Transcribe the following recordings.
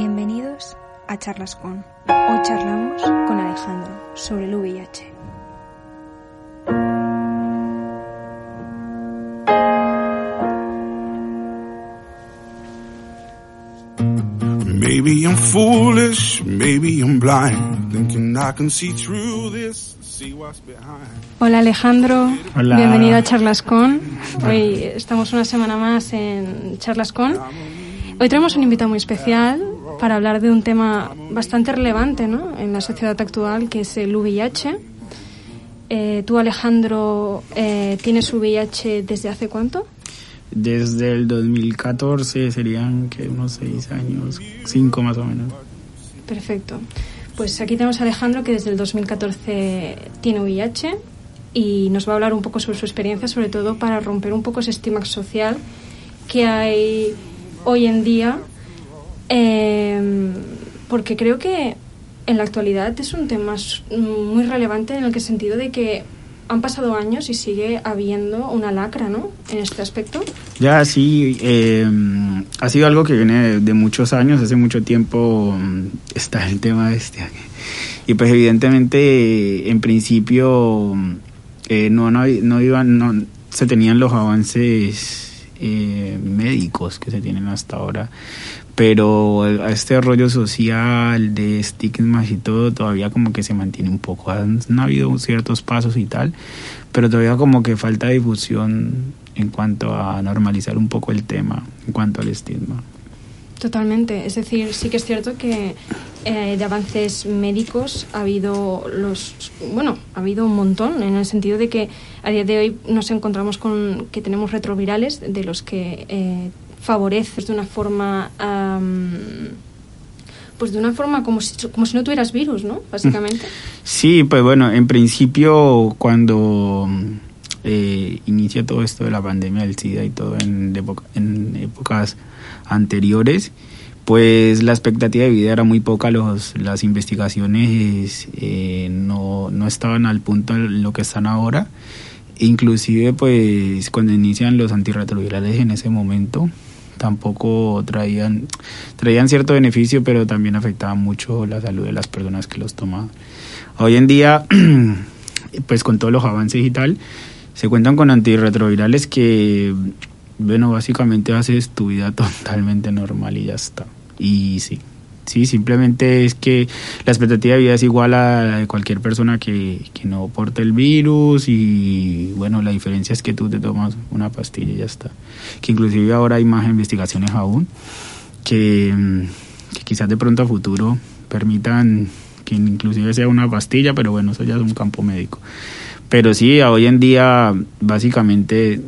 Bienvenidos a Charlas con. Hoy charlamos con Alejandro sobre el VIH. Maybe I'm foolish, maybe I'm blind, thinking I can see through this. Hola Alejandro, Hola. bienvenido a Charlas con. Hoy estamos una semana más en Charlas con. Hoy tenemos un invitado muy especial para hablar de un tema bastante relevante ¿no? en la sociedad actual, que es el VIH. Eh, tú, Alejandro, eh, tienes VIH desde hace cuánto? Desde el 2014 serían que unos seis años, cinco más o menos. Perfecto. Pues aquí tenemos a Alejandro que desde el 2014 tiene VIH y nos va a hablar un poco sobre su experiencia, sobre todo para romper un poco ese estigma social que hay hoy en día, eh, porque creo que en la actualidad es un tema muy relevante en el que sentido de que han pasado años y sigue habiendo una lacra, ¿no? En este aspecto. Ya sí, eh, ha sido algo que viene de, muchos años, hace mucho tiempo mm, está el tema este. Y pues evidentemente en principio eh, no, no, no iban, no se tenían los avances eh, médicos que se tienen hasta ahora, pero a este rollo social de estigmas y todo todavía como que se mantiene un poco. Han, han habido ciertos pasos y tal, pero todavía como que falta difusión en cuanto a normalizar un poco el tema, en cuanto al estigma. Totalmente. Es decir, sí que es cierto que eh, de avances médicos ha habido los, bueno, ha habido un montón en el sentido de que a día de hoy nos encontramos con que tenemos retrovirales de los que eh, favoreces de una forma, am, pues de una forma como si, como si no tuvieras virus, ¿no? Básicamente. Sí, pues bueno, en principio cuando eh, inicia todo esto de la pandemia del SIDA y todo en épocas anteriores, pues la expectativa de vida era muy poca, los, las investigaciones eh, no, no estaban al punto en lo que están ahora. Inclusive pues cuando inician los antirretrovirales en ese momento, tampoco traían, traían cierto beneficio, pero también afectaban mucho la salud de las personas que los tomaban. Hoy en día, pues con todos los avances y tal, se cuentan con antirretrovirales que, bueno, básicamente haces tu vida totalmente normal y ya está. Y sí, sí, simplemente es que la expectativa de vida es igual a la de cualquier persona que, que no porte el virus y, bueno, la diferencia es que tú te tomas una pastilla y ya está. Que inclusive ahora hay más investigaciones aún que, mm, que quizás de pronto a futuro permitan que inclusive sea una pastilla, pero bueno, eso ya es un campo médico. Pero sí, hoy en día básicamente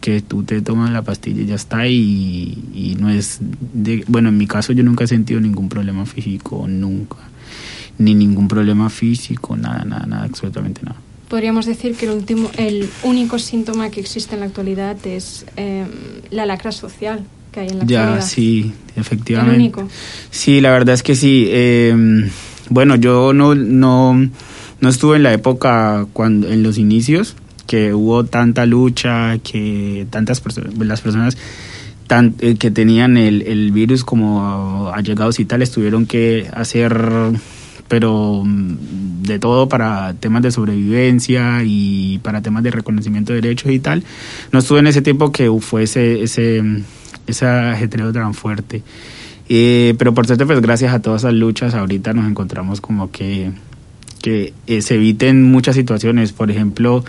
que tú te tomas la pastilla y ya está y, y no es de, bueno en mi caso yo nunca he sentido ningún problema físico nunca ni ningún problema físico nada nada nada absolutamente nada Podríamos decir que el, último, el único síntoma que existe en la actualidad es eh, la lacra social que hay en la ya actualidad. sí El efectivamente único. Sí, la verdad es que sí. Eh, bueno, yo no, no, no estuve en la época cuando, en los inicios, que hubo tanta lucha, que tantas personas, las personas eh, que tenían el, el virus como allegados y tal, tuvieron que hacer, pero mm, de todo para temas de sobrevivencia y para temas de reconocimiento de derechos y tal. No estuve en ese tiempo que fue ese, ese, ese ajetreo tan fuerte. Eh, pero por suerte, pues gracias a todas esas luchas, ahorita nos encontramos como que, que eh, se eviten muchas situaciones. Por ejemplo,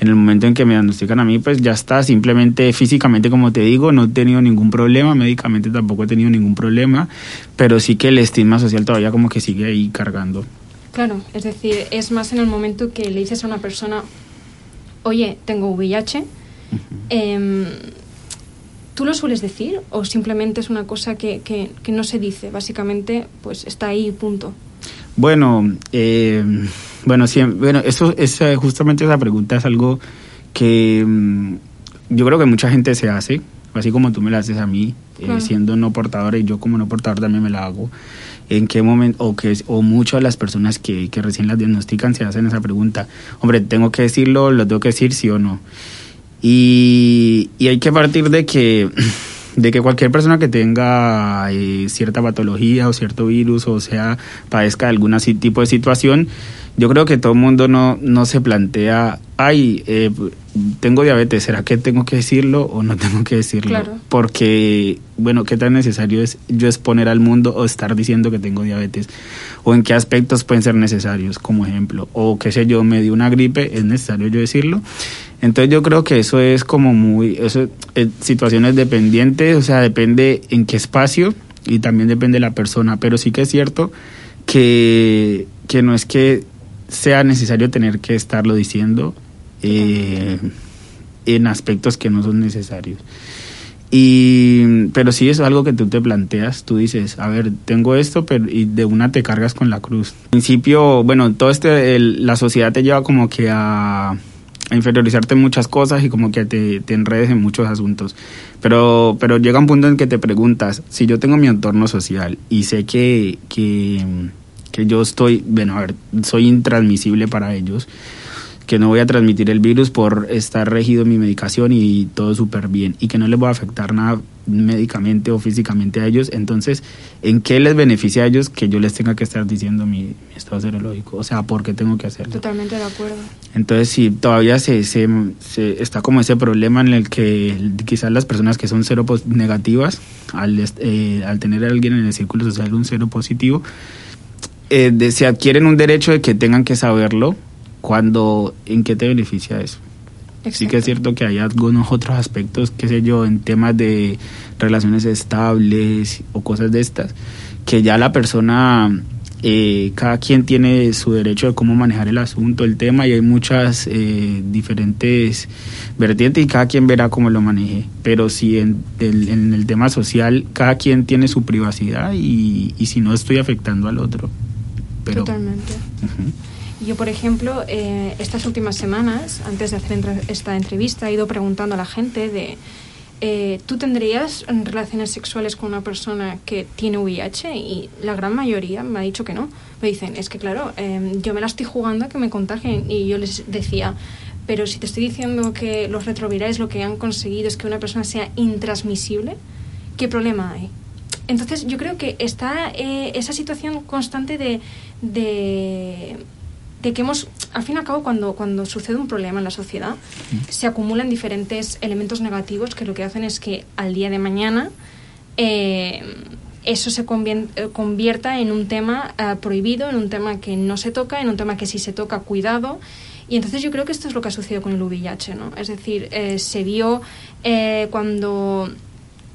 en el momento en que me diagnostican a mí, pues ya está, simplemente físicamente, como te digo, no he tenido ningún problema, médicamente tampoco he tenido ningún problema, pero sí que el estigma social todavía como que sigue ahí cargando. Claro, es decir, es más en el momento que le dices a una persona, oye, tengo VIH, em, ¿tú lo sueles decir o simplemente es una cosa que, que, que no se dice? Básicamente, pues está ahí, punto. Bueno, eh, bueno, siem- bueno, eso, esa, justamente esa pregunta es algo que mm, yo creo que mucha gente se hace, así como tú me la haces a mí, eh, Claro. siendo no portadora y yo como no portador también me la hago. ¿En qué momento, o, que, es- o muchas de las personas que, que recién las diagnostican se hacen esa pregunta? Hombre, ¿tengo que decirlo? ¿Lo tengo que decir sí o no? Y, y hay que partir de que de que cualquier persona que tenga eh, cierta patología o cierto virus o sea padezca de algún tipo de situación, yo creo que todo el mundo no, no se plantea, ay, eh, tengo diabetes, ¿será que tengo que decirlo o no tengo que decirlo? Claro. Porque, bueno, ¿qué tan necesario es yo exponer al mundo o estar diciendo que tengo diabetes? ¿O en qué aspectos pueden ser necesarios, como ejemplo? O qué sé yo, me dio una gripe, ¿es necesario yo decirlo? Entonces yo creo que eso es como muy, eso es situaciones dependientes, o sea, depende en qué espacio y también depende de la persona, pero sí que es cierto que, que no es que sea necesario tener que estarlo diciendo eh, en aspectos que no son necesarios. Y, pero sí es algo que tú te planteas, tú dices, a ver, tengo esto, pero y de una te cargas con la cruz. En principio, bueno, todo este, el- la sociedad te lleva como que a, a inferiorizarte en muchas cosas y como que te, te enredes en muchos asuntos. Pero, pero llega un punto en que te preguntas, si yo tengo mi entorno social y sé que, que, que yo estoy, bueno, a ver, soy intransmisible para ellos, que no voy a transmitir el virus por estar regido mi medicación y todo súper bien y que no les va a afectar nada médicamente o físicamente a ellos, entonces, ¿en qué les beneficia a ellos que yo les tenga que estar diciendo mi, mi estado serológico? O sea, ¿por qué tengo que hacerlo? Totalmente de acuerdo. Entonces, sí, todavía se, se, se- está como ese problema en el que quizás las personas que son cero negativas, al, eh, al tener a alguien en el círculo social un cero positivo, eh, de- se adquieren un derecho de que tengan que saberlo cuando, ¿en qué te beneficia eso? Sí que es Exacto. cierto que hay algunos otros aspectos, qué sé yo, en temas de relaciones estables o cosas de estas, que ya la persona, eh, cada quien tiene su derecho de cómo manejar el asunto, el tema, y hay muchas eh, diferentes vertientes y cada quien verá cómo lo maneje. Pero si en el, en el tema social, cada quien tiene su privacidad y, y si no estoy afectando al otro. Pero, Totalmente. Ujú. Yo, por ejemplo, eh, estas últimas semanas, antes de hacer esta entrevista, he ido preguntando a la gente de, eh, ¿tú tendrías relaciones sexuales con una persona que tiene VIH? Y la gran mayoría me ha dicho que no. Me dicen, es que claro, eh, yo me la estoy jugando a que me contagien. Y yo les decía, pero si te estoy diciendo que los retrovirales lo que han conseguido es que una persona sea intransmisible, ¿qué problema hay? Entonces yo creo que está eh, esa situación constante de, de que hemos, al fin y al cabo, cuando, cuando sucede un problema en la sociedad, se acumulan diferentes elementos negativos que lo que hacen es que al día de mañana eh, eso se eh, convierta en un tema eh, prohibido, en un tema que no se toca, en un tema que si se toca, cuidado. Y entonces yo creo que esto es lo que ha sucedido con el VIH, ¿no? Es decir, eh, se vio eh, cuando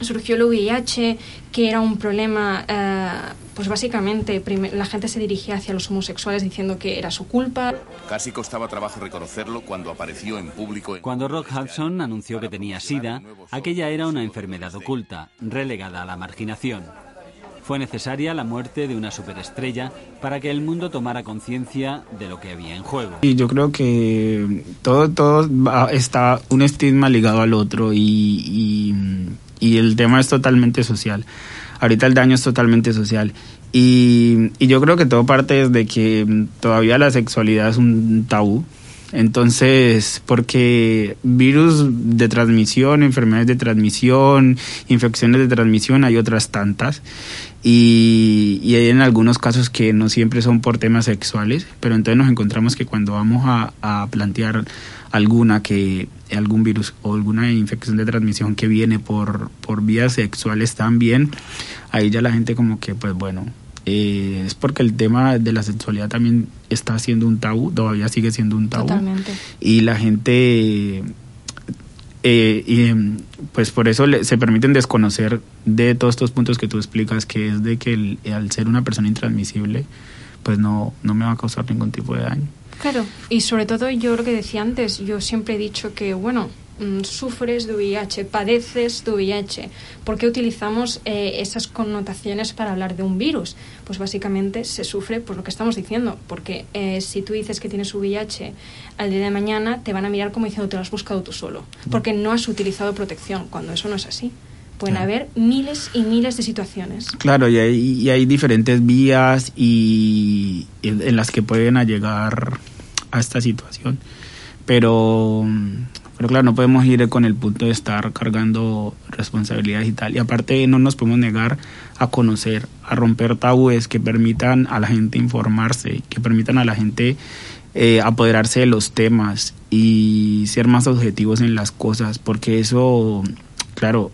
surgió el VIH, que era un problema, eh, pues básicamente la gente se dirigía hacia los homosexuales diciendo que era su culpa. Casi costaba trabajo reconocerlo cuando apareció en público en... Cuando Rock Hudson anunció que tenía SIDA, aquella era una enfermedad oculta, relegada a la marginación. Fue necesaria la muerte de una superestrella para que el mundo tomara conciencia de lo que había en juego. Y yo creo que todo, todo va- está un estigma ligado al otro y, y, y el tema es totalmente social. Ahorita el daño es totalmente social. Y, y yo creo que todo parte desde que todavía la sexualidad es un tabú. Entonces, porque virus de transmisión, enfermedades de transmisión, infecciones de transmisión, hay otras tantas. Y, y hay en algunos casos que no siempre son por temas sexuales, pero entonces nos encontramos que cuando vamos a, a plantear alguna que algún virus o alguna infección de transmisión que viene por, por vías sexuales también, ahí ya la gente como que pues bueno, eh, es porque el tema de la sexualidad también está siendo un tabú, todavía sigue siendo un tabú. Totalmente. Y la gente, eh, y, em, pues por eso le- se permiten desconocer de todos estos puntos que tú explicas, que es de que el- al ser una persona intransmisible, pues no, no me va a causar ningún tipo de daño. Claro, y sobre todo yo lo que decía antes, yo siempre he dicho que, bueno, mm, sufres de VIH, padeces de VIH. ¿Por qué utilizamos eh, esas connotaciones para hablar de un virus? Pues básicamente se sufre por lo que estamos diciendo, porque eh, si tú dices que tienes VIH al día de mañana, te van a mirar como diciendo te lo has buscado tú solo, porque no has utilizado protección, cuando eso no es así. Pueden Claro. haber miles y miles de situaciones. Claro, y hay, y hay diferentes vías y en, en las que pueden llegar a esta situación. Pero, Pero claro, no podemos ir con el punto de estar cargando responsabilidades y tal. Y aparte no nos podemos negar a conocer, a romper tabúes que permitan a la gente informarse, que permitan a la gente eh, apoderarse de los temas y ser más objetivos en las cosas, porque eso, claro,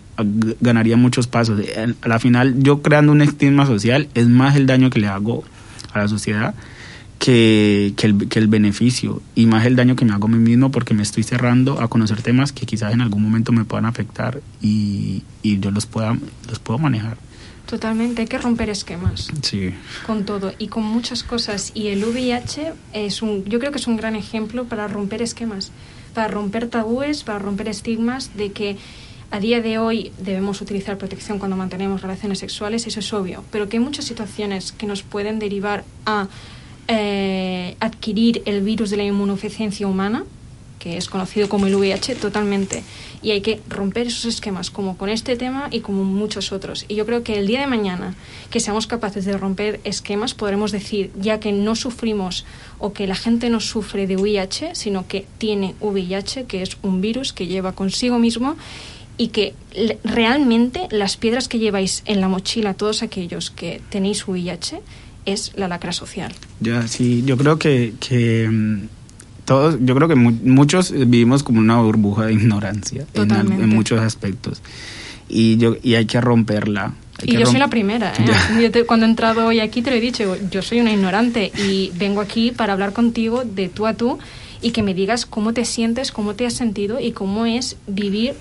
ganaría muchos pasos. A la final, yo creando un estigma social es más el daño que le hago a la sociedad que, que, el, que el beneficio y más el daño que me hago a mí mismo porque me estoy cerrando a conocer temas que quizás en algún momento me puedan afectar y, y yo los pueda los puedo manejar. Totalmente, hay que romper esquemas. Sí. Con todo y con muchas cosas. Y el VIH es un, yo creo que es un gran ejemplo para romper esquemas, para romper tabúes, para romper estigmas de que a día de hoy debemos utilizar protección cuando mantenemos relaciones sexuales, eso es obvio, pero que hay muchas situaciones que nos pueden derivar a eh, adquirir el virus de la inmunodeficiencia humana, que es conocido como el VIH, totalmente. Y hay que romper esos esquemas, como con este tema y como muchos otros. Y yo creo que el día de mañana, que seamos capaces de romper esquemas, podremos decir, ya que no sufrimos o que la gente no sufre de VIH, sino que tiene VIH, que es un virus que lleva consigo mismo y que realmente las piedras que lleváis en la mochila, todos aquellos que tenéis VIH, es la lacra social. Ya, sí, yo creo que, que mm, todos, yo creo que muchos vivimos como una burbuja de ignorancia en, en, muchos aspectos y yo y hay que romperla. y yo soy la primera. ¿eh? cuando he entrado hoy aquí te lo he dicho, yo soy una ignorante y vengo aquí para hablar contigo de tú a tú y que me digas cómo te sientes, cómo te has sentido y cómo es vivir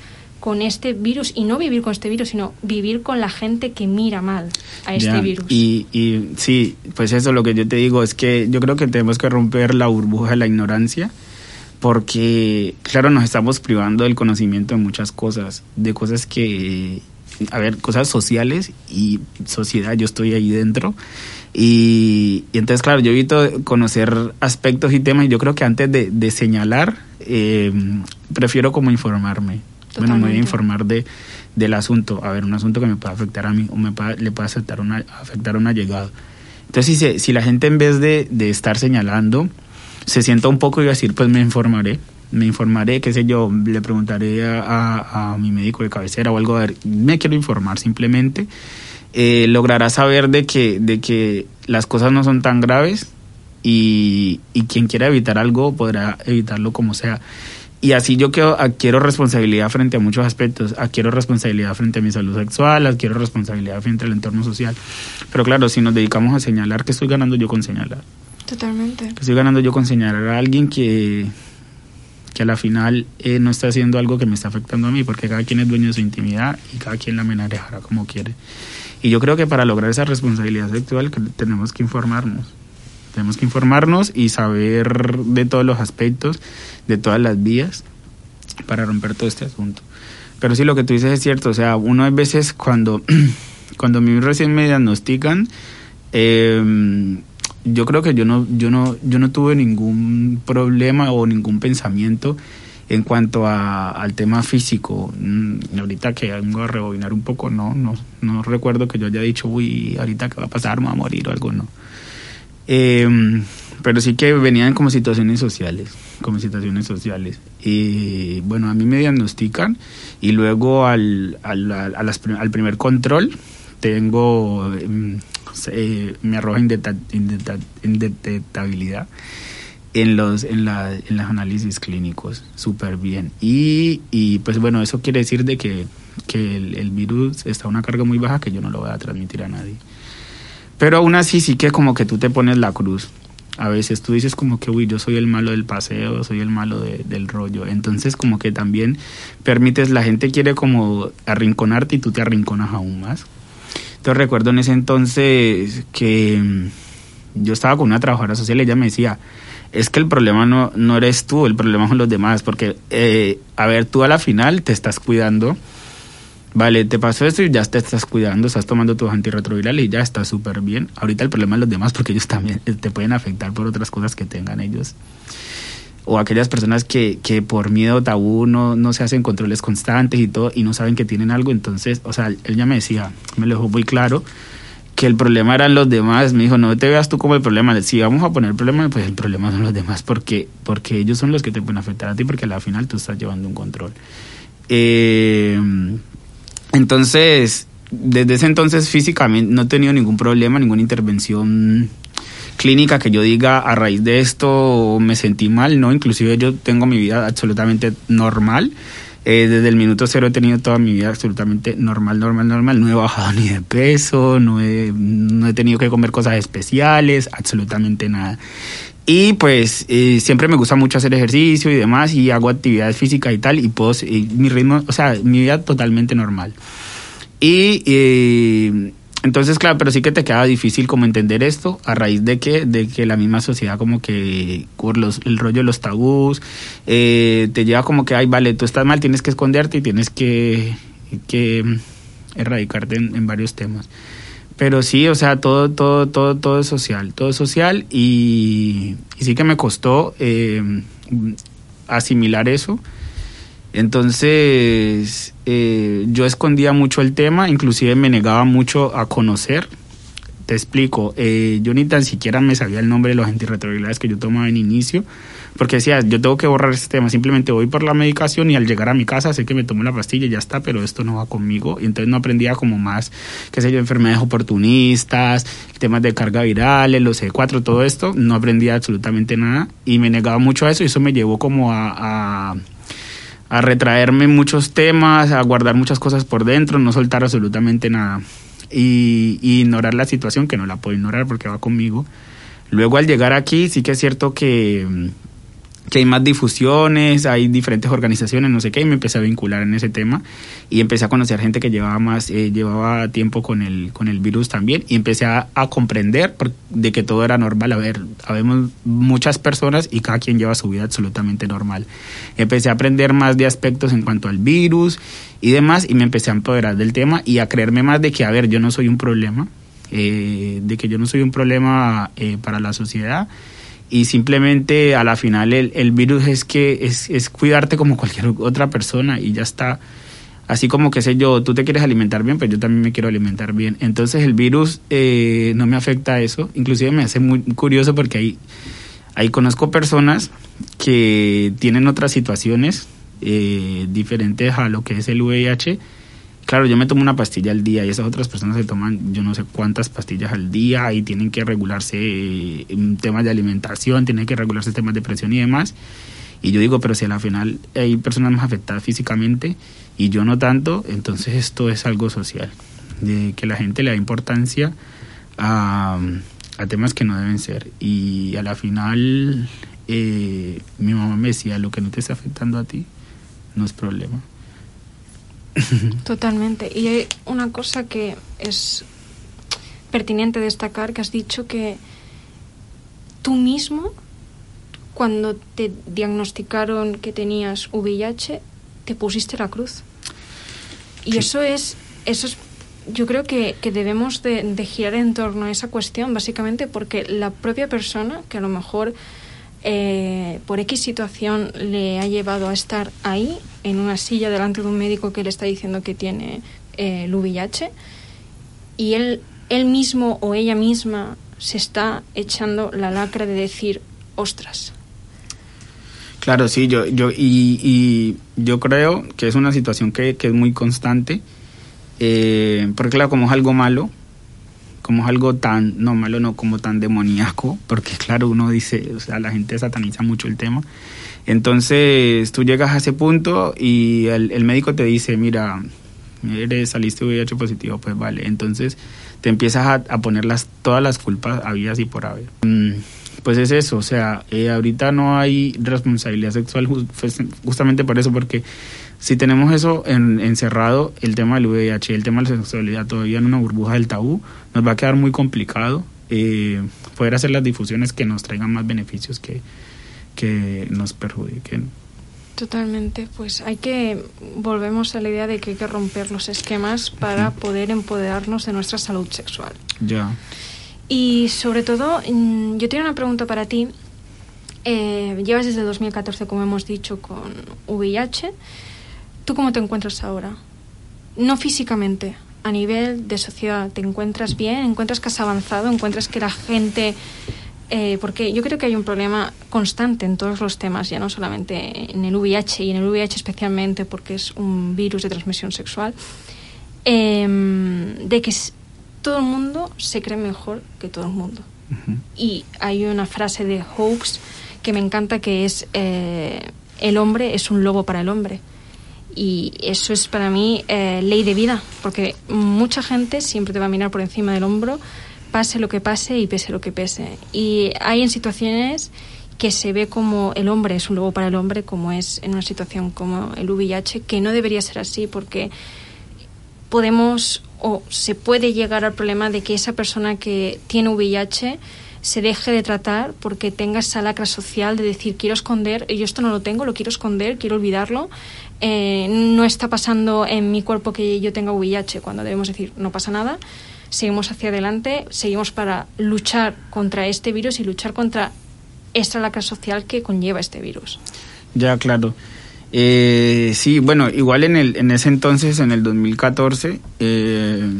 con este virus y no vivir con este virus, sino vivir con la gente que mira mal a este virus. Y, y sí, pues eso lo que yo te digo es que yo creo que tenemos que romper la burbuja de la ignorancia porque, claro, nos estamos privando del conocimiento de muchas cosas, de cosas que, a ver, cosas sociales y sociedad, yo estoy ahí dentro. Y, entonces, claro, yo evito conocer aspectos y temas y yo creo que antes de, de señalar, eh, prefiero como informarme bueno, me voy a informar de, del asunto, a ver, un asunto que me puede afectar a mí o me le puede afectar, una, afectar a un allegado. Entonces, si, si la gente en vez de, de estar señalando, se sienta un poco y va a decir, pues me informaré, me informaré, qué sé yo, le preguntaré a, a, mi médico de cabecera o algo, a ver, me quiero informar simplemente, eh, logrará saber de que, de que las cosas no son tan graves y, y quien quiera evitar algo podrá evitarlo como sea. Y así yo quiero, adquiero responsabilidad frente a muchos aspectos. Adquiero responsabilidad frente a mi salud sexual, adquiero responsabilidad frente al entorno social. Pero claro, si nos dedicamos a señalar, ¿qué estoy ganando yo con señalar? Totalmente. ¿Qué estoy ganando yo con señalar a alguien que, que a la final eh, no está haciendo algo que me está afectando a mí? Porque cada quien es dueño de su intimidad y cada quien la manejará como quiere. Y yo creo que para lograr esa responsabilidad sexual tenemos que informarnos. Tenemos que informarnos y saber de todos los aspectos, de todas las vías, para romper todo este asunto. Pero sí, lo que tú dices es cierto. O sea, uno a veces cuando, cuando a mí recién me diagnostican, eh, yo creo que yo no, yo no, yo no tuve ningún problema o ningún pensamiento en cuanto a, al tema físico. Mm, ahorita que vengo a rebobinar un poco, no, no, no recuerdo que yo haya dicho, uy, ahorita que va a pasar, me va a morir o algo, no. Eh, pero sí que venían como situaciones sociales, como situaciones sociales. Y bueno, a mí me diagnostican y luego al, al, al primer control tengo, em, me arroja indetectabilidad en los, en, la, en los análisis clínicos, súper bien. Y, y pues bueno, eso quiere decir de que, que el, el virus está a una carga muy baja que yo no lo voy a transmitir a nadie. Pero aún así sí que como que tú te pones la cruz. A veces tú dices como que, uy, yo soy el malo del paseo, soy el malo del rollo. Entonces como que también permites, la gente quiere como arrinconarte y tú te arrinconas aún más. Entonces recuerdo en ese entonces que mm, yo estaba con una trabajadora social y ella me decía, es que el problema no, no eres tú, el problema son los demás, porque, eh, a ver, tú a la final te estás cuidando Vale, te pasó esto y ya te estás cuidando, estás tomando tus antirretrovirales y ya está súper bien. Ahorita el problema es los demás porque ellos también eh, te pueden afectar por otras cosas que tengan ellos. O aquellas personas que, que por miedo tabú no, no se hacen controles constantes y todo y no saben que tienen algo. Entonces, o sea, él ya me decía, me lo dejó muy claro, que el problema eran los demás. Me dijo, no te veas tú como el problema. Si vamos a poner el problema, pues el problema son los demás, porque, porque ellos son los que te pueden afectar a ti, porque al final tú estás llevando un control. Eh, entonces, desde ese entonces físicamente no he tenido ningún problema, ninguna intervención clínica que yo diga a raíz de esto me sentí mal, no, inclusive yo tengo mi vida absolutamente normal. Eh, desde el minuto cero he tenido toda mi vida absolutamente normal, normal, normal. No he bajado ni de peso, no he, no he tenido que comer cosas especiales, absolutamente nada. Y pues eh, siempre me gusta mucho hacer ejercicio y demás y hago actividades físicas y tal y puedo, mi ritmo, o sea, mi vida totalmente normal. Y eh, entonces, claro, pero sí que te queda difícil como entender esto a raíz de que, de que la misma sociedad como que por los, el rollo de los tabús eh, te lleva como que, ay, vale, tú estás mal, tienes que esconderte y tienes que, que erradicarte en, varios temas. Pero sí, o sea, todo, todo, todo, todo es social, todo es social y, sí que me costó eh, asimilar eso entonces, eh, yo escondía mucho el tema, inclusive me negaba mucho a conocer. Te explico, eh, yo ni tan siquiera me sabía el nombre de los antirretrovirales que yo tomaba en inicio, porque decía, yo tengo que borrar este tema, simplemente voy por la medicación y al llegar a mi casa sé que me tomo la pastilla y ya está, pero esto no va conmigo. Y entonces no aprendía como más, qué sé yo, enfermedades oportunistas, temas de carga virales, los C4, todo esto, no aprendía absolutamente nada y me negaba mucho a eso y eso me llevó como a a retraerme muchos temas, a guardar muchas cosas por dentro, no soltar absolutamente nada. Y, ignorar la situación, que no la puedo ignorar porque va conmigo. Luego al llegar aquí sí que es cierto que que hay más difusiones, hay diferentes organizaciones, no sé qué, y me empecé a vincular en ese tema y empecé a conocer gente que llevaba más, eh, llevaba tiempo con el, con el virus también y empecé a, comprender de que todo era normal. A ver, habemos muchas personas y cada quien lleva su vida absolutamente normal. Empecé a aprender más de aspectos en cuanto al virus y demás y me empecé a empoderar del tema y a creerme más de que, a ver, yo no soy un problema, eh, de que yo no soy un problema eh, para la sociedad y simplemente a la final el, el virus es que es, es, cuidarte como cualquier otra persona y ya está. Así como que sé yo, tú te quieres alimentar bien, pero yo también me quiero alimentar bien. Entonces el virus eh, no me afecta a eso. Inclusive me hace muy curioso porque ahí, ahí conozco personas que tienen otras situaciones eh, diferentes a lo que es el VIH Claro, yo me tomo una pastilla al día y esas otras personas se toman yo no sé cuántas pastillas al día y tienen que regularse eh, temas de alimentación, tienen que regularse temas de presión y demás. Y yo digo, pero si al final hay personas más afectadas físicamente y yo no tanto, entonces esto es algo social, de que la gente le da importancia a, temas que no deben ser. Y a la final eh, mi mamá me decía, lo que no te está afectando a ti no es problema. Totalmente. Y hay una cosa que es pertinente destacar, que has dicho que tú mismo, cuando te diagnosticaron que tenías VIH, te pusiste la cruz. Y eso es, eso es, yo creo que, debemos de, de girar en torno a esa cuestión, básicamente porque la propia persona, que a lo mejor eh, por X situación le ha llevado a estar ahí, en una silla delante de un médico que le está diciendo que tiene eh, el VIH, y él, él mismo o ella misma se está echando la lacra de decir, ostras. Claro, sí, yo, yo y, yo creo que es una situación que, que es muy constante, eh, porque claro, como es algo malo, como es algo tan, no malo, no como tan demoníaco, porque claro, uno dice, o sea, la gente sataniza mucho el tema. Entonces tú llegas a ese punto y el, médico te dice, mira, eres, saliste VIH positivo, pues vale. Entonces te empiezas a, a poner las, todas las culpas habidas y por haber. Mm, pues es eso, o sea, eh, ahorita no hay responsabilidad sexual pues, justamente por eso, porque si tenemos eso encerrado, el tema del VIH, el tema de la sexualidad todavía en una burbuja del tabú, nos va a quedar muy complicado eh, poder hacer las difusiones que nos traigan más beneficios que, que nos perjudiquen. Totalmente, pues hay que, volvemos a la idea de que hay que romper los esquemas para poder empoderarnos de nuestra salud sexual. Ya. Y sobre todo, mm, yo tengo una pregunta para ti. Eh, llevas desde 2014, como hemos dicho, con VIH. ¿Tú cómo te encuentras ahora? No físicamente, a nivel de sociedad te encuentras bien, encuentras que has avanzado, encuentras que la gente... eh, porque yo creo que hay un problema constante en todos los temas, ya no solamente en el VIH y en el VIH especialmente porque es un virus de transmisión sexual, em, de que todo el mundo se cree mejor que todo el mundo. Y hay una frase de Hawks que me encanta que es eh, el hombre es un lobo para el hombre. Y eso es para mí eh, ley de vida, porque mucha gente siempre te va a mirar por encima del hombro, pase lo que pase y pese lo que pese. Y hay en situaciones que se ve como el hombre es un lobo para el hombre, como es en una situación como el VIH, que no debería ser así, porque podemos o se puede llegar al problema de que esa persona que tiene VIH se deje de tratar porque tenga esa lacra social de decir quiero esconder, yo esto no lo tengo, lo quiero esconder, quiero olvidarlo, eh, no está pasando en mi cuerpo que yo tenga VIH, cuando debemos decir no pasa nada, seguimos hacia adelante, seguimos para luchar contra este virus y luchar contra esta lacra social que conlleva este virus. Ya, claro. Eh, sí, bueno, igual en, el, en ese entonces, en el 2014, eh,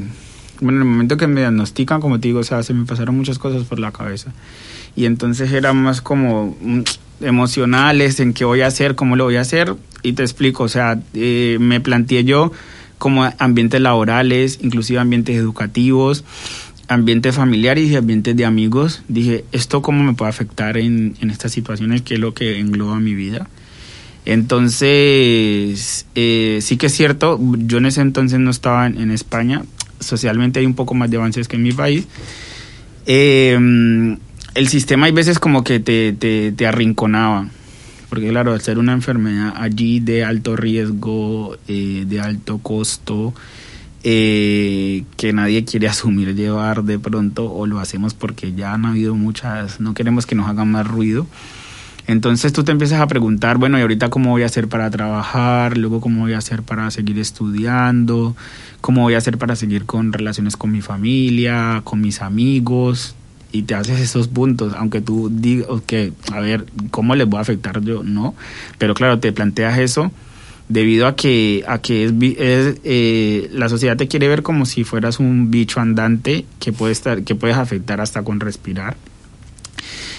bueno, en el momento que me diagnostican, como te digo, o sea, se me pasaron muchas cosas por la cabeza. Y entonces era más como mm, emocionales en qué voy a hacer, cómo lo voy a hacer. Y te explico, o sea, eh, me planteé yo como ambientes laborales, inclusive ambientes educativos, ambientes familiares y ambientes de amigos. Dije, ¿esto cómo me puede afectar en, en estas situaciones? ¿Qué es lo que engloba mi vida? Entonces, eh, sí que es cierto, yo en ese entonces no estaba en, en España, socialmente hay un poco más de avances que en mi país. Eh, el sistema hay veces como que te, te, te arrinconaba, porque claro, al ser una enfermedad allí de alto riesgo, eh, de alto costo, eh, que nadie quiere asumir llevar de pronto, o lo hacemos porque ya han habido muchas, no queremos que nos hagan más ruido. Entonces tú te empiezas a preguntar, bueno, ¿y ahorita cómo voy a hacer para trabajar? Luego, ¿cómo voy a hacer para seguir estudiando? ¿Cómo voy a hacer para seguir con relaciones con mi familia, con mis amigos? Y te haces esos puntos, aunque tú digas, que, a ver, ¿cómo les voy a afectar yo? No, pero claro, te planteas eso debido a que, a que es, es, eh, la sociedad te quiere ver como si fueras un bicho andante que, puede estar, que puedes afectar hasta con respirar.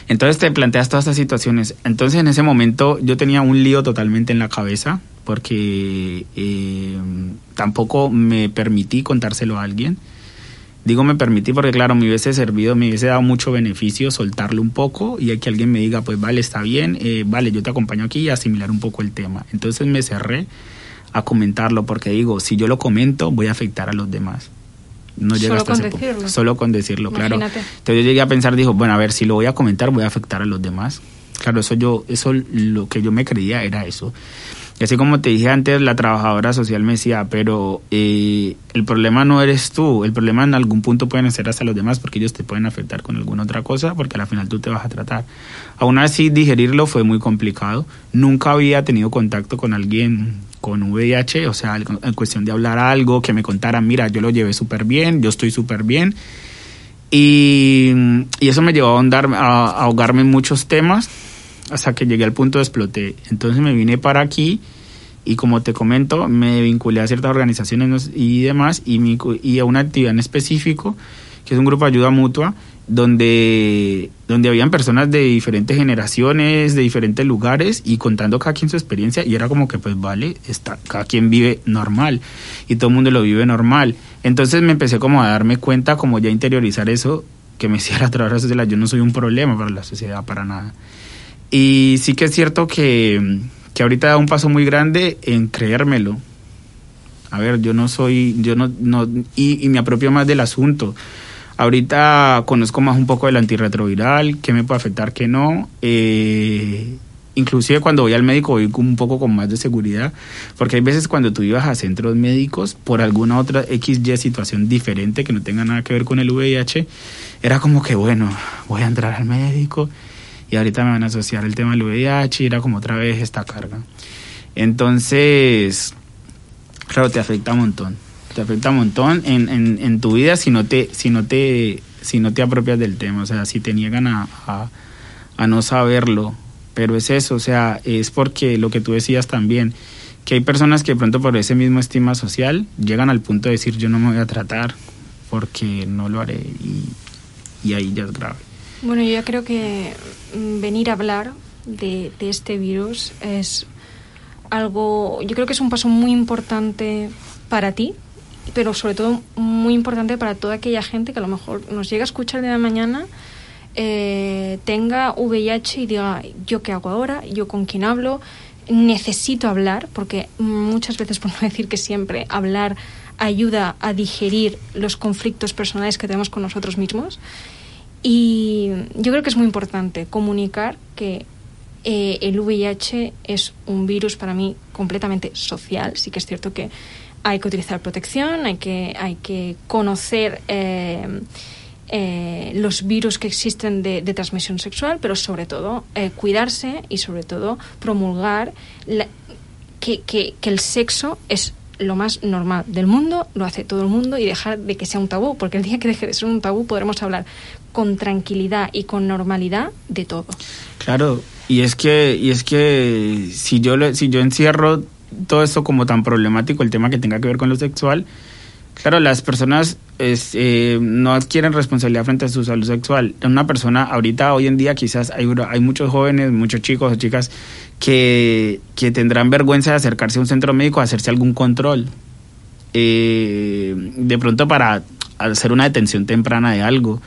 Entonces te planteas todas estas situaciones. Entonces en ese momento yo tenía un lío totalmente en la cabeza porque eh, tampoco me permití contárselo a alguien. Digo me permití porque claro, me hubiese servido, me hubiese dado mucho beneficio soltarlo un poco y que alguien me diga, pues vale, está bien, eh, vale, yo te acompaño aquí y asimilar un poco el tema. Entonces me cerré a comentarlo porque digo, si yo lo comento voy a afectar a los demás. No llega Solo hasta con decirlo. Solo con decirlo, claro. Entonces yo llegué a pensar, dijo, bueno, a ver, si lo voy a comentar, voy a afectar a los demás. Claro, eso yo, eso lo que yo me creía era eso. Y así como te dije antes, la trabajadora social me decía, pero eh, el problema no eres tú, el problema en algún punto pueden ser hasta los demás porque ellos te pueden afectar con alguna otra cosa porque al final tú te vas a tratar. Aún así, digerirlo fue muy complicado. Nunca había tenido contacto con alguien con VIH, o sea, en cuestión de hablar algo, que me contaran, mira, yo lo llevé súper bien, yo estoy súper bien. Y, eso me llevó a, ahogarme en muchos temas hasta que llegué al punto de exploté. Entonces me vine para aquí y como te comento, me vinculé a ciertas organizaciones y demás y, y a una actividad en específico, que es un grupo de ayuda mutua, donde, donde habían personas de diferentes generaciones, de diferentes lugares y contando cada quien su experiencia y era como que pues vale, está, cada quien vive normal y todo el mundo lo vive normal. Entonces me empecé como a darme cuenta, como ya interiorizar eso, que me hiciera trabajar social, yo no soy un problema para la sociedad, para nada. Y sí que es cierto que, que ahorita da un paso muy grande en creérmelo. A ver, yo no soy, yo no, no y, y me apropio más del asunto. Ahorita conozco más un poco del antirretroviral, qué me puede afectar, qué no. Eh, inclusive cuando voy al médico voy un poco con más de seguridad, porque hay veces cuando tú ibas a centros médicos por alguna otra XY situación diferente que no tenga nada que ver con el VIH, era como que bueno, voy a entrar al médico y ahorita me van a asociar el tema del VIH y era como otra vez esta carga. Entonces, claro, te afecta un montón. Te afecta un montón en, en, tu vida si no te, si no te, si no te apropias del tema, o sea, si te niegan a, a, no saberlo. Pero es eso, o sea, es porque lo que tú decías también, que hay personas que de pronto por ese mismo estima social llegan al punto de decir yo no me voy a tratar porque no lo haré y, y ahí ya es grave. Bueno, yo creo que mm, venir a hablar de, de este virus es algo, yo creo que es un paso muy importante para ti, pero sobre todo muy importante para toda aquella gente que a lo mejor nos llega a escuchar de la mañana, eh, tenga VIH y diga, ¿yo qué hago ahora? ¿Yo con quién hablo? Necesito hablar, porque muchas veces, por no decir que siempre, hablar ayuda a digerir los conflictos personales que tenemos con nosotros mismos. Y yo creo que es muy importante comunicar que eh, el VIH es un virus para mí completamente social. Sí que es cierto que hay que utilizar protección, hay que, hay que conocer eh, eh, los virus que existen de, de, transmisión sexual, pero sobre todo eh, cuidarse y sobre todo promulgar la, que, que, que el sexo es lo más normal del mundo, lo hace todo el mundo y dejar de que sea un tabú, porque el día que deje de ser un tabú podremos hablar con tranquilidad y con normalidad de todo. Claro, y es que y es que si yo si yo encierro todo esto como tan problemático, el tema que tenga que ver con lo sexual, claro, las personas eh, no adquieren responsabilidad frente a su salud sexual. Una persona, ahorita, hoy en día, quizás hay, hay muchos jóvenes, muchos chicos o chicas que, que tendrán vergüenza de acercarse a un centro médico a hacerse algún control. Eh, de pronto para hacer una detención temprana de algo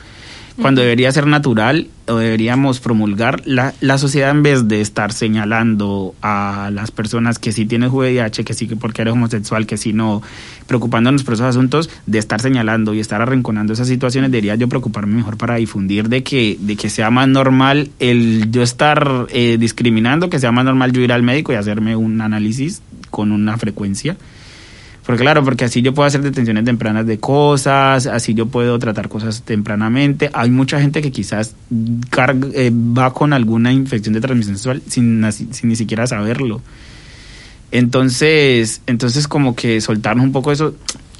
cuando debería ser natural o deberíamos promulgar la, la sociedad en vez de estar señalando a las personas que sí tienes VIH, que sí que porque eres homosexual, que sí no, preocupándonos por esos asuntos, de estar señalando y estar arrinconando esas situaciones, debería yo preocuparme mejor para difundir de que, de que sea más normal el yo estar eh, discriminando, que sea más normal yo ir al médico y hacerme un análisis con una frecuencia porque claro, porque así yo puedo hacer detenciones tempranas de cosas, así yo puedo tratar cosas tempranamente. Hay mucha gente que quizás carga, eh, va con alguna infección de transmisión sexual sin, sin ni siquiera saberlo. Entonces, entonces como que soltarnos un poco eso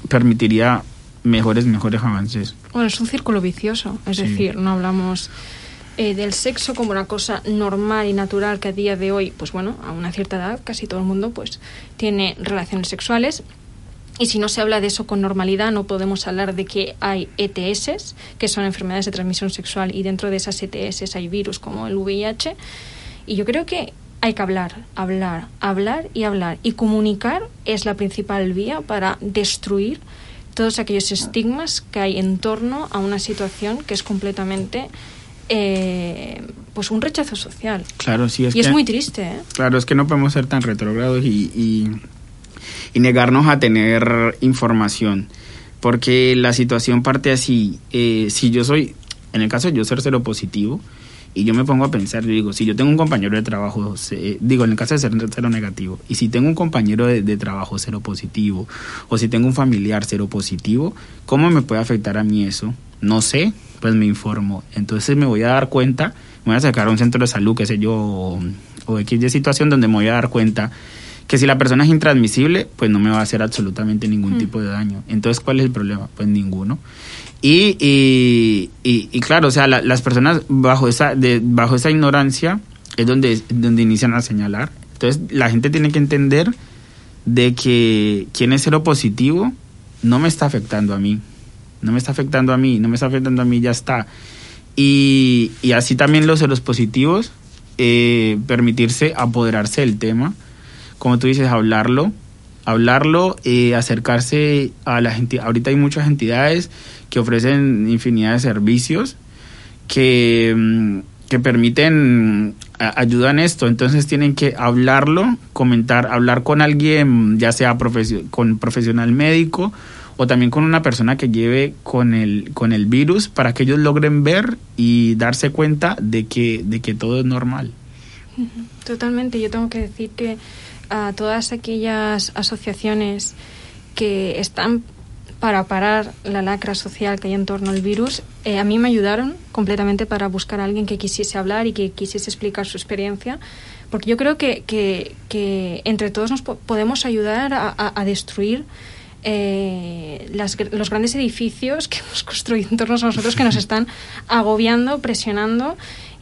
permitiría mejores, mejores avances. Bueno, es un círculo vicioso, es sí. decir, no hablamos eh, del sexo como una cosa normal y natural que a día de hoy, pues bueno, a una cierta edad casi todo el mundo pues tiene relaciones sexuales y si no se habla de eso con normalidad, no podemos hablar de que hay ETS, que son enfermedades de transmisión sexual, y dentro de esas ETS hay virus como el VIH. Y yo creo que hay que hablar, hablar, hablar y hablar. Y comunicar es la principal vía para destruir todos aquellos estigmas que hay en torno a una situación que es completamente eh, pues un rechazo social. Claro, sí es y que, es muy triste. ¿eh? Claro, es que no podemos ser tan retrógrados y, y y negarnos a tener información. Porque la situación parte así, eh, si yo soy, en el caso de yo ser cero positivo, y yo me pongo a pensar, yo digo, si yo tengo un compañero de trabajo, se, digo, en el caso de ser cero negativo, y si tengo un compañero de, de, trabajo cero positivo, o si tengo un familiar cero positivo, ¿cómo me puede afectar a mí eso? No sé, pues me informo. Entonces me voy a dar cuenta, me voy a sacar a un centro de salud, qué sé yo, o, o X de situación donde me voy a dar cuenta que si la persona es intransmisible, pues no me va a hacer absolutamente ningún mm. tipo de daño. Entonces, ¿cuál es el problema? Pues ninguno. Y, y, y, y claro, o sea, la, las personas bajo esa, de, bajo esa ignorancia es donde, donde inician a señalar. Entonces, la gente tiene que entender de que quien es cero positivo no me está afectando a mí. No me está afectando a mí, no me está afectando a mí, ya está. Y, y así también los ceros positivos, eh, permitirse apoderarse del tema como tú dices, hablarlo, hablarlo, eh, acercarse a la gente. Ahorita hay muchas entidades que ofrecen infinidad de servicios que, mm, que permiten, ayudan esto. Entonces tienen que hablarlo, comentar, hablar con alguien, ya sea profesio con profesional médico o también con una persona que lleve con el, con el virus para que ellos logren ver y darse cuenta de que, de que todo es normal. Totalmente. Yo tengo que decir que a todas aquellas asociaciones que están para parar la lacra social que hay en torno al virus, eh, a mí me ayudaron completamente para buscar a alguien que quisiese hablar y que quisiese explicar su experiencia, porque yo creo que, que, que entre todos nos po podemos ayudar a, a, a destruir eh, las, los grandes edificios que hemos construido en torno a nosotros que nos están agobiando, presionando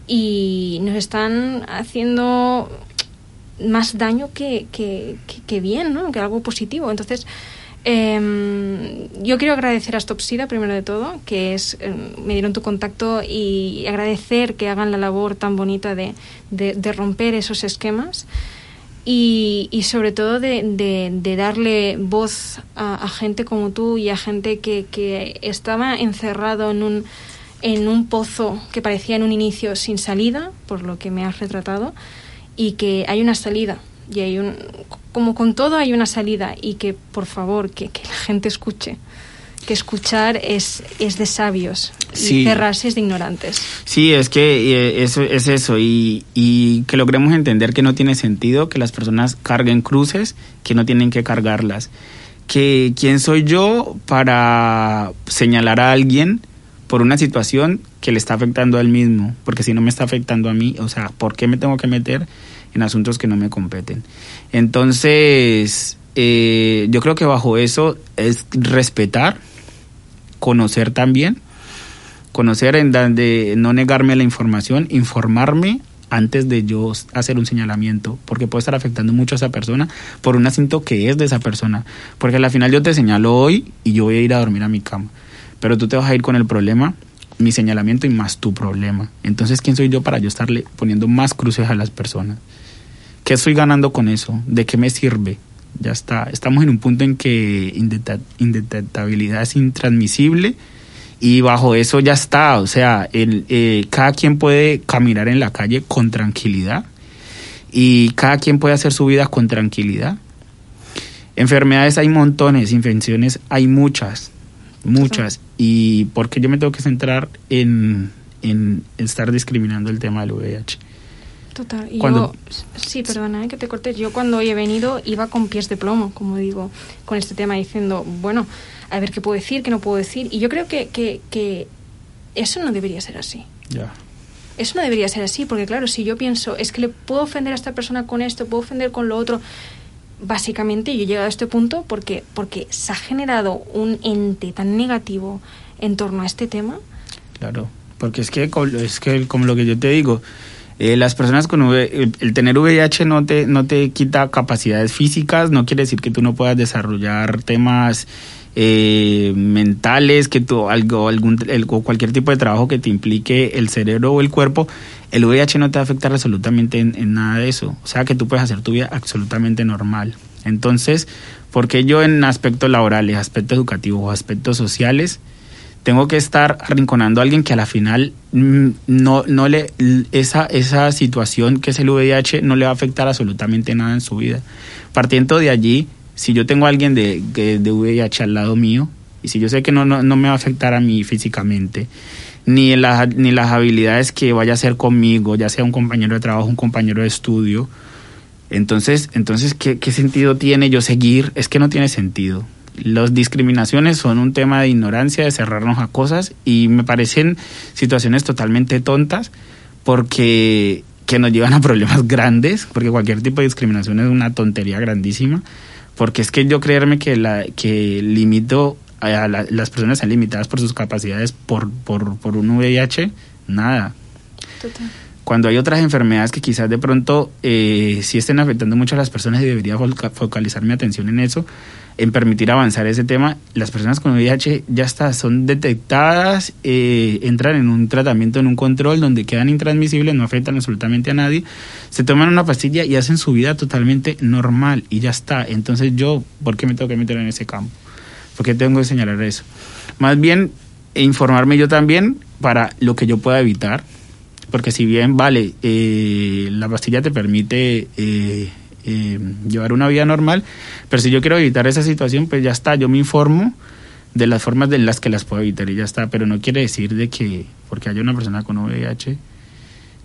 y nos están haciendo más daño que, que, que, bien, ¿no? Que algo positivo. Entonces, eh, yo quiero agradecer a Stopsida, primero de todo, que es em, me dieron tu contacto y agradecer que hagan la labor tan bonita de, de, romper esos esquemas. Y, sobre todo de, de, darle voz a, a, gente como tú y a gente que, que estaba encerrado en un, en un pozo que parecía en un inicio sin salida, por lo que me has retratado, y que hay una salida y hay un como con todo hay una salida y que por favor que, la gente escuche que escuchar es, es de sabios y cerrarse es de ignorantes. Sí, es que eh, eso es eso y, y, que logremos entender que no tiene sentido que las personas carguen cruces que no tienen que cargarlas. Que quién soy yo para señalar a alguien por una situación que le está afectando a él mismo, porque si no me está afectando a mí, o sea, ¿por qué me tengo que meter en asuntos que no me competen. Entonces, eh, yo creo que bajo eso es respetar, conocer también, conocer en donde no negarme la información, informarme antes de yo hacer un señalamiento, porque puede estar afectando mucho a esa persona por un asunto que es de esa persona, porque al final yo te señalo hoy y yo voy a ir a dormir a mi cama, pero tú te vas a ir con el problema, mi señalamiento y más tu problema. Entonces, ¿quién soy yo para yo estarle poniendo más cruces a las personas? ¿Qué estoy ganando con eso? ¿De qué me sirve? Ya está. Estamos en un punto en que indetectabilidad es intransmisible y bajo eso ya está. O sea, el, eh, cada quien puede caminar en la calle con tranquilidad y cada quien puede hacer su vida con tranquilidad. Enfermedades hay montones, infecciones hay muchas, muchas. ¿Y por qué yo me tengo que centrar en, en estar discriminando el tema del VIH? Total. Y yo, sí, perdona eh, que te cortes. Yo cuando he venido iba con pies de plomo, como digo, con este tema, diciendo, bueno, a ver qué puedo decir, qué no puedo decir. Y yo creo que, que, que eso no debería ser así. Ya. Eso no debería ser así, porque claro, si yo pienso, es que le puedo ofender a esta persona con esto, puedo ofender con lo otro, básicamente yo he llegado a este punto porque, porque se ha generado un ente tan negativo en torno a este tema. Claro, porque es que, es que como lo que yo te digo, eh, las personas con v, el, tener VIH no te, no te quita capacidades físicas, no quiere decir que tú no puedas desarrollar temas eh, mentales, que tú, algo, algún, el, o cualquier tipo de trabajo que te implique el cerebro o el cuerpo, el VIH no te va a afectar absolutamente en, nada de eso. O sea que tú puedes hacer tu vida absolutamente normal. Entonces, porque yo en aspectos laborales, aspectos educativos o aspectos sociales, tengo que estar arrinconando a alguien que a la final mm, no, no le, esa, esa situación que es el VIH no le va a afectar absolutamente nada en su vida. Partiendo de allí, si yo tengo a alguien de, de VIH al lado mío, y si yo sé que no, no, me va a afectar a mí físicamente, ni, las, ni las habilidades que vaya a hacer conmigo, ya sea un compañero de trabajo, un compañero de estudio, entonces, entonces ¿qué, ¿qué sentido tiene yo seguir? Es que no tiene sentido. Las discriminaciones son un tema de ignorancia, de cerrarnos a cosas y me parecen situaciones totalmente tontas porque que nos llevan a problemas grandes, porque cualquier tipo de discriminación es una tontería grandísima, porque es que yo creerme que la que limito a las personas están limitadas por sus capacidades por, por, por un VIH, nada. Total cuando hay otras enfermedades que quizás de pronto eh, sí estén afectando mucho a las personas y debería focalizar mi atención en eso, en permitir avanzar ese tema, las personas con VIH ya está, son detectadas, eh, entran en un tratamiento, en un control donde quedan intransmisibles, no afectan absolutamente a nadie, se toman una pastilla y hacen su vida totalmente normal y ya está. Entonces yo, ¿por qué me tengo que meter en ese campo? ¿Por qué tengo que señalar eso? Más bien, informarme yo también para lo que yo pueda evitar, porque si bien, vale, eh, la pastilla te permite eh, eh, llevar una vida normal, pero si yo quiero evitar esa situación, pues ya está, yo me informo de las formas de las que las puedo evitar y ya está, pero no quiere decir de que porque haya una persona con VIH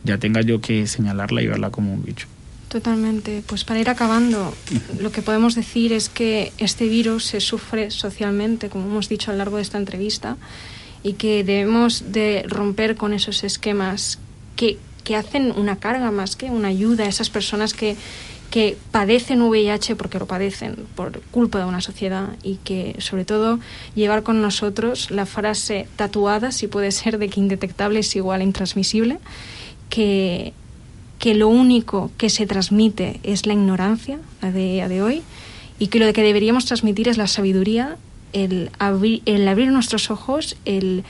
ya tenga yo que señalarla y verla como un bicho. Totalmente. Pues para ir acabando, lo que podemos decir es que este virus se sufre socialmente, como hemos dicho a lo largo de esta entrevista, y que debemos de romper con esos esquemas que, hacen una carga más que una ayuda a esas personas que, que padecen VIH porque lo padecen por culpa de una sociedad y que sobre todo llevar con nosotros la frase tatuada, si puede ser, de que indetectable es igual a intransmisible, que, que lo único que se transmite es la ignorancia a día de hoy y que lo que deberíamos transmitir es la sabiduría, el abrir, el abrir nuestros ojos, el,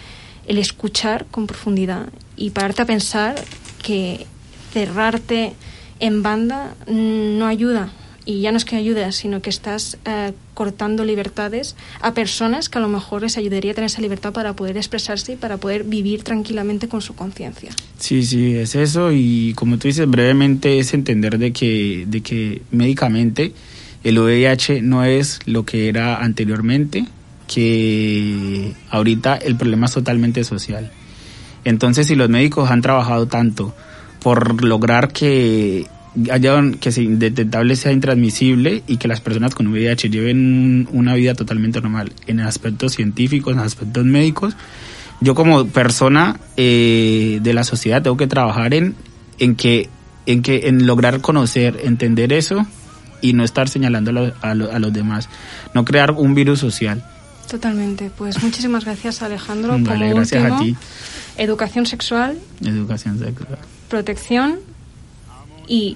el escuchar con profundidad y pararte a pensar que cerrarte en banda no ayuda. Y ya no es que ayude, sino que estás eh, cortando libertades a personas que a lo mejor les ayudaría a tener esa libertad para poder expresarse y para poder vivir tranquilamente con su conciencia. Sí, sí, es eso. Y como tú dices, brevemente es entender de que, de que médicamente el VIH no es lo que era anteriormente, que ahorita el problema es totalmente social. Entonces, si los médicos han trabajado tanto por lograr que haya que se detectable sea intransmisible y que las personas con VIH lleven una vida totalmente normal en aspectos científicos, en aspectos médicos, yo como persona eh, de la sociedad tengo que trabajar en, en que en que en lograr conocer, entender eso y no estar señalando a los demás, no crear un virus social. Totalmente. Pues muchísimas gracias, Alejandro. Vale, gracias a ti. Educación sexual. Educación sexual. Protección y,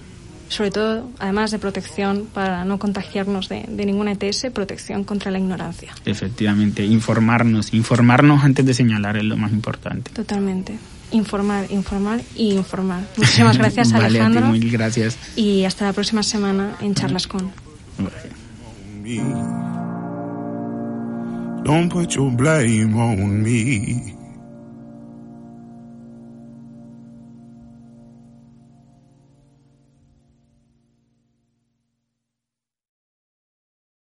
sobre todo, además de protección para no contagiarnos de, de ninguna ETS, protección contra la ignorancia. Efectivamente, informarnos. Informarnos antes de señalar es lo más importante. Totalmente. Informar, informar y informar. Muchísimas gracias, vale, Alejandro. A ti, muy gracias. Y hasta la próxima semana en Charlas con. Don't put your blame on me.